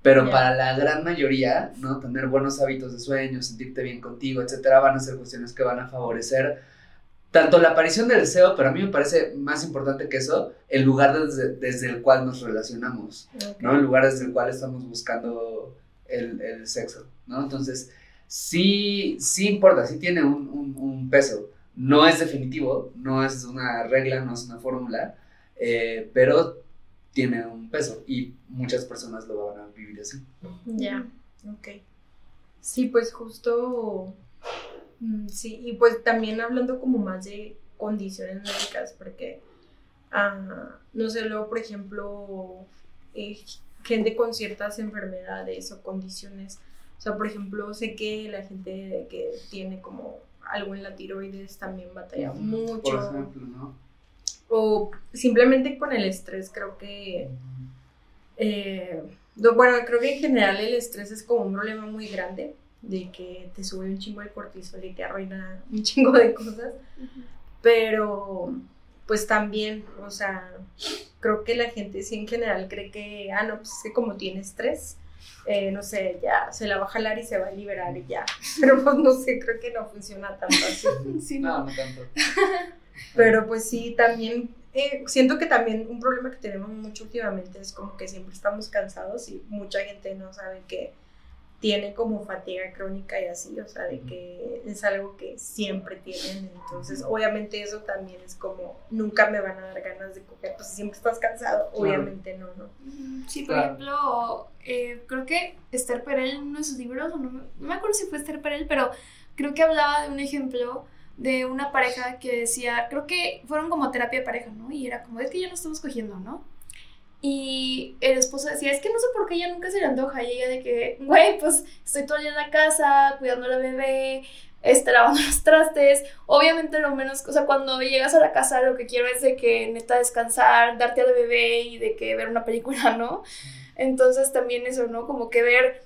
pero para la gran mayoría, ¿no? Tener buenos hábitos de sueño, sentirte bien contigo, etcétera, van a ser cuestiones que van a favorecer tanto la aparición del deseo, pero a mí me parece más importante que eso, el lugar desde, el cual nos relacionamos, ¿no? El lugar desde el cual estamos buscando el, sexo, ¿no? Entonces, sí, sí importa, sí tiene un, un, peso. No es definitivo, no es una regla, no es una fórmula, eh, pero tiene un peso y muchas personas lo van a vivir así. Ya, ok. Sí, pues justo, mm, sí, y pues también hablando como más de condiciones médicas, porque, ah, no sé, luego, por ejemplo, eh, gente con ciertas enfermedades o condiciones, o sea, por ejemplo, sé que la gente que tiene como algo en la tiroides también batalla mucho. Por ejemplo, ¿no? O simplemente con el estrés, creo que, eh, bueno, creo que en general el estrés es como un problema muy grande, de que te sube un chingo de cortisol y te arruina un chingo de cosas, pero pues también, o sea, creo que la gente sí en general cree que, ah, no, pues es que como tiene estrés, eh, no sé, ya se la va a jalar y se va a liberar y ya. Pero pues no sé, creo que no funciona tan fácil. no, no tanto. Pero pues sí, también eh, siento que también un problema que tenemos mucho últimamente es como que siempre estamos cansados y mucha gente no sabe que tiene como fatiga crónica y así, o sea, de que es algo que siempre tienen, entonces obviamente eso también es como, nunca me van a dar ganas de coger, pues si siempre estás cansado, obviamente no, ¿no? Sí, por ejemplo, eh, creo que Esther Perel en uno de sus libros, no me acuerdo si fue Esther Perel, pero creo que hablaba de un ejemplo de una pareja que decía, creo que fueron como terapia de pareja, ¿no? Y era como, es que ya no estamos cogiendo, ¿no? Y el esposo decía, es que no sé por qué ella nunca se le antoja. Y ella de que, güey, pues estoy todo el día en la casa, cuidando a la bebé, este, lavando los trastes. Obviamente lo menos, o sea, cuando llegas a la casa lo que quiero es de que neta descansar, darte al bebé y de que ver una película, ¿no? Entonces también eso, ¿no? Como que ver,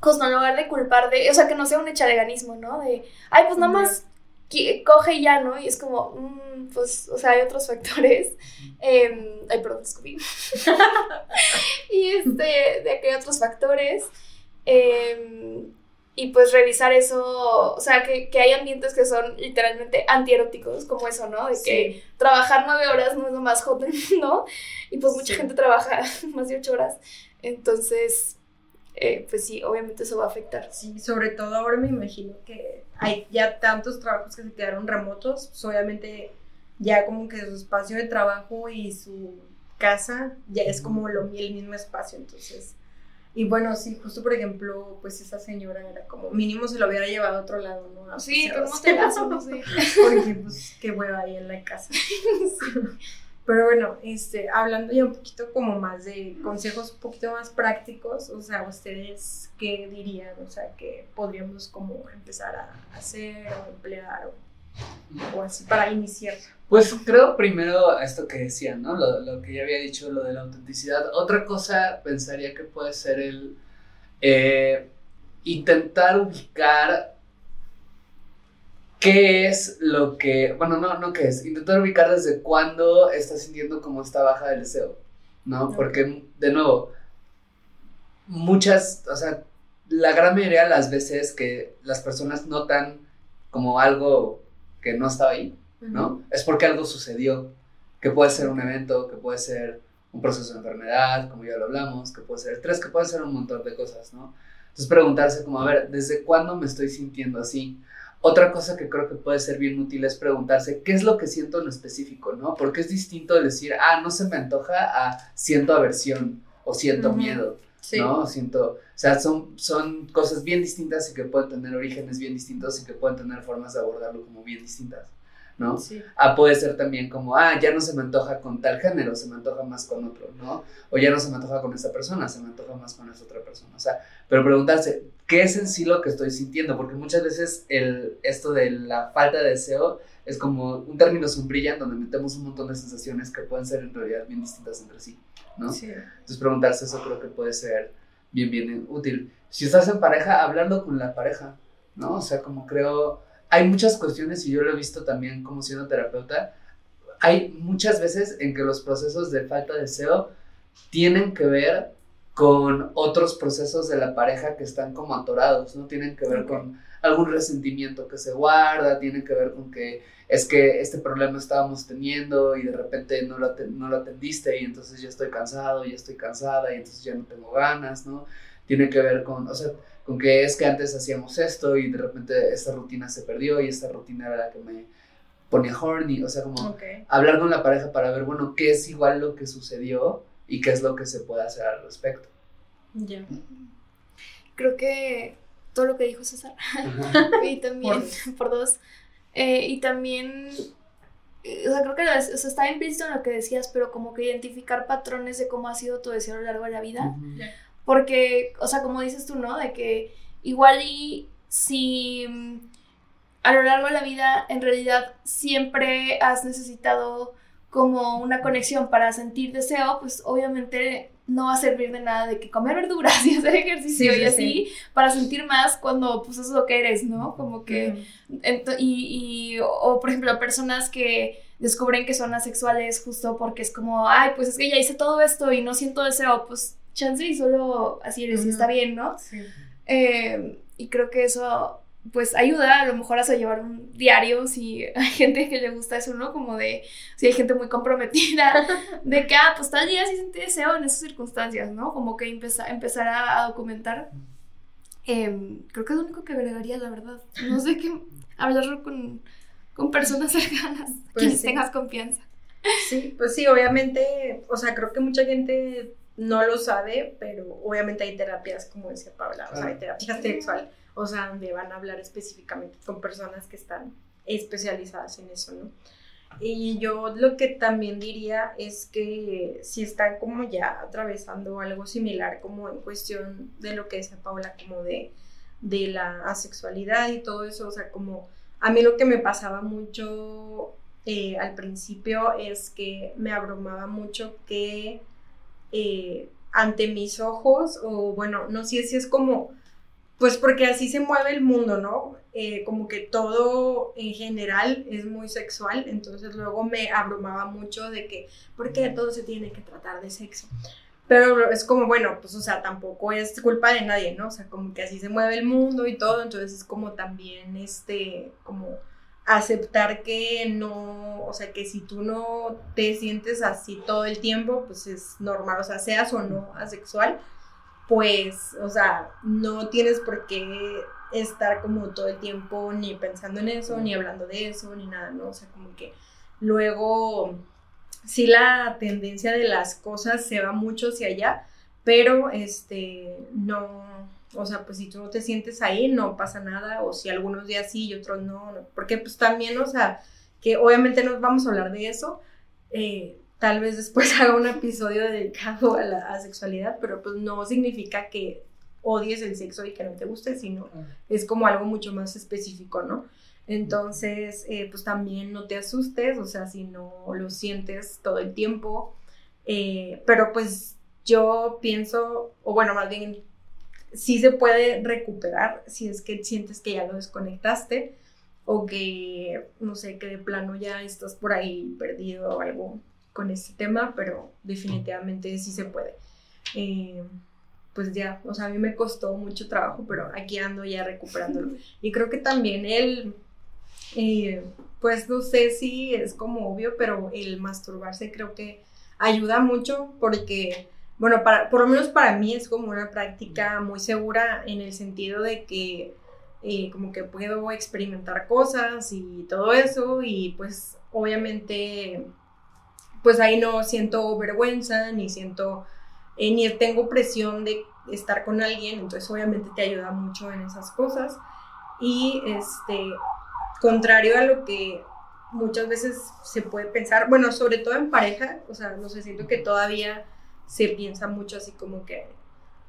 pues en lugar de culpar de, o sea, que no sea un echaleganismo, ¿no? De, ay, pues nada más coge ya, ¿no? Y es como, mm, pues, o sea, hay otros factores. Eh, ay, perdón, descubrí. y este, de que hay otros factores. Em, y pues revisar eso, o sea, que, que, hay ambientes que son literalmente antieróticos, como eso, ¿no? De que trabajar nueve horas no es lo más hot del mundo, y pues mucha gente trabaja más de ocho horas. Entonces, eh, pues sí, obviamente eso va a afectar. Sí, sobre todo ahora me imagino que hay ya tantos trabajos que se quedaron remotos, pues obviamente ya como que su espacio de trabajo y su casa ya es como lo, el mismo espacio, entonces... Y bueno, sí, justo por ejemplo, pues esa señora era como, mínimo se lo hubiera llevado a otro lado, ¿no? sí, no te no sé. Porque pues qué hueva ahí en la casa. sí. Pero bueno, este, hablando ya un poquito como más de consejos un poquito más prácticos, o sea, ustedes qué dirían, o sea, que podríamos como empezar a hacer o emplear o, así para iniciar. Pues creo primero esto que decían, ¿no? Lo, lo, que ya había dicho, lo de la autenticidad. Otra cosa pensaría que puede ser el eh, intentar ubicar ¿qué es lo que, bueno, no, no qué es, intentar ubicar desde cuándo estás sintiendo como esta baja del deseo, ¿no? Porque, de nuevo, muchas, o sea, la gran mayoría de las veces que las personas notan como algo que no estaba ahí, ¿no? Es porque algo sucedió, que puede ser un evento, que puede ser un proceso de enfermedad, como ya lo hablamos, que puede ser estrés, que puede ser un montón de cosas, ¿no? Entonces preguntarse como, a ver, ¿desde cuándo me estoy sintiendo así? Otra cosa que creo que puede ser bien útil es preguntarse qué es lo que siento en específico, ¿no? Porque es distinto decir, ah, no se me antoja a siento aversión o siento miedo, ¿no? Siento, o sea, son, son cosas bien distintas y que pueden tener orígenes bien distintos y que pueden tener formas de abordarlo como bien distintas. ¿no? Sí. Ah, puede ser también como, ah, ya no se me antoja con tal género, se me antoja más con otro, ¿no? O ya no se me antoja con esta persona, se me antoja más con esta otra persona. O sea, pero preguntarse, ¿qué es en sí lo que estoy sintiendo? Porque muchas veces el, esto de la falta de deseo es como un término sombrilla en donde metemos un montón de sensaciones que pueden ser en realidad bien distintas entre sí, ¿no? Sí. Entonces preguntarse eso creo que puede ser bien, bien útil. Si estás en pareja, hablarlo con la pareja, ¿no? O sea, como creo hay muchas cuestiones y yo lo he visto también como siendo terapeuta. Hay muchas veces en que los procesos de falta de deseo tienen que ver con otros procesos de la pareja que están como atorados, ¿no? Tienen que ver con algún resentimiento que se guarda, tienen que ver con que es que este problema estábamos teniendo y de repente no lo, no lo atendiste y entonces ya estoy cansado, ya estoy cansada y entonces ya no tengo ganas, ¿no? Tiene que ver con, o sea, con que es que antes hacíamos esto y de repente esta rutina se perdió y esta rutina era la que me ponía horny, o sea, como hablar con la pareja para ver, bueno, qué es igual lo que sucedió y qué es lo que se puede hacer al respecto. Ya. Creo que todo lo que dijo César, y también, por, dos, eh, y también eh, o sea, creo que o sea, está implícito en lo que decías, pero como que identificar patrones de cómo ha sido tu deseo a lo largo de la vida. Porque, o sea, como dices tú, ¿no? De que igual y si mm, a lo largo de la vida en realidad siempre has necesitado como una conexión para sentir deseo, pues obviamente no va a servir de nada de que comer verduras y hacer ejercicio y así para sentir más cuando pues eso es lo que eres, ¿no? Como que, y, y, o por ejemplo, personas que descubren que son asexuales justo porque es como, ay, pues es que ya hice todo esto y no siento deseo, pues chance y solo así eres y está bien, ¿no? Sí. Eh, y creo que eso pues ayuda a lo mejor a llevar un diario si hay gente que le gusta eso, ¿no? Como de, si hay gente muy comprometida, de que, ah, pues tal día sí sentí deseo en esas circunstancias, ¿no? Como que empezar, empezar a, documentar. Em, creo que es lo único que agregaría, la verdad. No sé qué, hablarlo con, con personas cercanas, pues quienes tengas confianza. Sí, pues sí, obviamente, o sea, creo que mucha gente no lo sabe, pero obviamente hay terapias, como decía Paula, o sea, hay terapia sexual, o sea, donde van a hablar específicamente con personas que están especializadas en eso, ¿no? Y yo lo que también diría es que si están como ya atravesando algo similar, como en cuestión de lo que decía Paula, como de, de la asexualidad y todo eso, o sea, como a mí lo que me pasaba mucho eh, al principio es que me abrumaba mucho que eh, ante mis ojos, o bueno, no sé si es como, pues porque así se mueve el mundo, ¿no? Eh, como que todo en general es muy sexual, entonces luego me abrumaba mucho de que, ¿por qué todo se tiene que tratar de sexo? Pero es como, bueno, pues o sea, tampoco es culpa de nadie, ¿no? O sea, como que así se mueve el mundo y todo, entonces es como también, este, como aceptar que no, o sea, que si tú no te sientes así todo el tiempo, pues es normal, o sea, seas o no asexual, pues, o sea, no tienes por qué estar como todo el tiempo ni pensando en eso, ni hablando de eso, ni nada, ¿no? O sea, como que luego, sí la tendencia de las cosas se va mucho hacia allá, pero este, no, o sea, pues si tú no te sientes ahí, no pasa nada, o si algunos días sí y otros no, porque pues también, o sea, que obviamente no vamos a hablar de eso, eh, tal vez después haga un episodio dedicado a la sexualidad, pero pues no significa que odies el sexo y que no te guste, sino es como algo mucho más específico, ¿no? Entonces, eh, pues también no te asustes, o sea, si no lo sientes todo el tiempo, eh, pero pues yo pienso, o bueno, más bien sí se puede recuperar si es que sientes que ya lo desconectaste. o que, no sé, que de plano ya estás por ahí perdido o algo con este tema, pero definitivamente sí se puede. Eh, pues ya, o sea, a mí me costó mucho trabajo, pero aquí ando ya recuperándolo. Y creo que también él, eh, pues no sé si es como obvio, pero el masturbarse creo que ayuda mucho porque, bueno, para, por lo menos para mí es como una práctica muy segura en el sentido de que eh, como que puedo experimentar cosas y todo eso y pues obviamente pues ahí no siento vergüenza ni siento eh, ni tengo presión de estar con alguien, entonces obviamente te ayuda mucho en esas cosas. Y este, contrario a lo que muchas veces se puede pensar, bueno, sobre todo en pareja, o sea, no sé, siento que todavía se piensa mucho así como que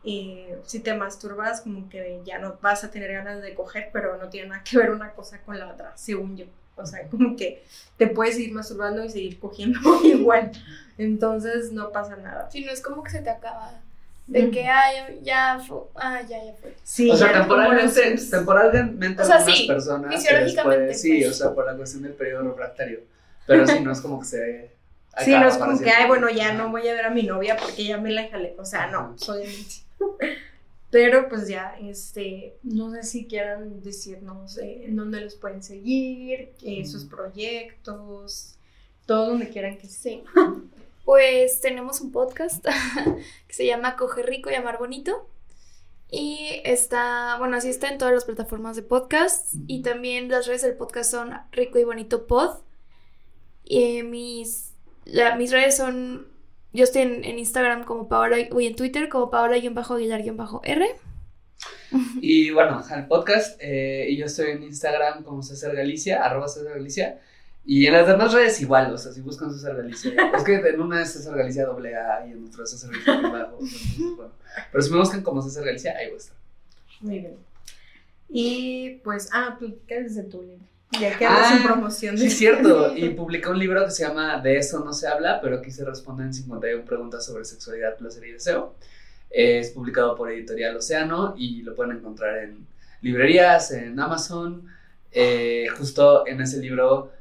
eh, si te masturbas, como que ya no vas a tener ganas de coger, pero no tiene nada que ver una cosa con la otra, según yo. O sea, como que te puedes ir masturbando y seguir cogiendo igual. Entonces no pasa nada. Si no es como que se te acaba. De que, ay, ya fue. Ah, ya, ya fue. Sí, o sea, temporalmente, temporalmente o sea, algunas sí, personas. Fisiológicamente. sí, o sea, por la cuestión del periodo refractario. Pero sí, no es como que se. Sí, no es como que, ay, bueno, ya no voy a ver a mi novia porque ya me la jalé. O sea, no, soy Pero pues ya, este, no sé si quieran decirnos eh, en dónde los pueden seguir, eh, sus proyectos, todo donde quieran que sí. Pues tenemos un podcast que se llama Coger Rico y Amar Bonito. Y está, bueno, así está en todas las plataformas de podcast. Y también las redes del podcast son Rico y Bonito Pod. Y mis, mis redes son yo estoy en, Instagram como Paola, y en Twitter como Paola-Aguilar-R. Y bueno, el podcast, eh, y yo estoy en Instagram como César Galicia, arroba César Galicia. Y en las demás redes igual, o sea, si buscan César Galicia. es que en una es César Galicia doble A y en otra es César Galicia bajo. bueno. Pero si me buscan como César Galicia, ahí voy a estar. Muy bien. Y pues, ah, tú, ¿qué es de tu libro? Ya que ah, promoción. Sí, cierto. Y publicó un libro que se llama De eso no se habla, pero aquí se responden 51 preguntas sobre sexualidad, placer y deseo. Es publicado por Editorial Océano y lo pueden encontrar en librerías, en Amazon. Eh, justo en ese libro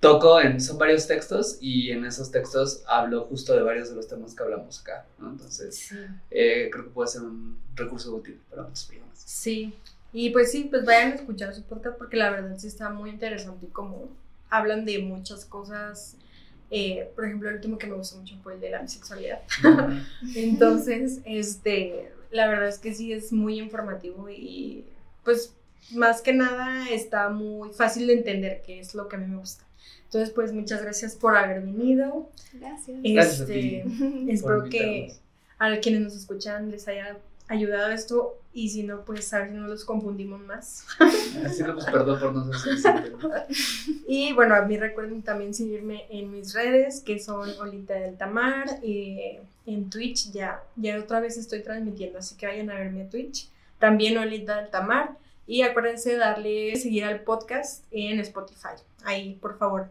toco en, son varios textos y en esos textos hablo justo de varios de los temas que hablamos acá, Entonces, eh, creo que puede ser un recurso útil para muchas personas. Sí, y pues sí, pues vayan a escuchar su podcast porque la verdad sí está muy interesante y como hablan de muchas cosas. Eh, por ejemplo, el último que me gustó mucho fue el de la bisexualidad. Entonces, este, la verdad es que sí es muy informativo y pues más que nada está muy fácil de entender qué es lo que a mí me gusta. Entonces, pues muchas gracias por haber venido. Gracias. Este, espero que a quienes nos escuchan les haya ayudado esto y si no, pues a ver si no los confundimos más. Así no, pues perdón por no ser. Y bueno, a mí recuerden también seguirme en mis redes, que son Olita del Tamar, eh, en Twitch ya, ya otra vez estoy transmitiendo, así que vayan a verme a Twitch. También Olita del Tamar. Y acuérdense de darle seguir al podcast en Spotify. Ahí, por favor.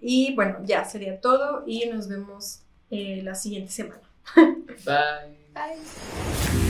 Y bueno, ya sería todo y nos vemos eh, la siguiente semana. Bye. Bye.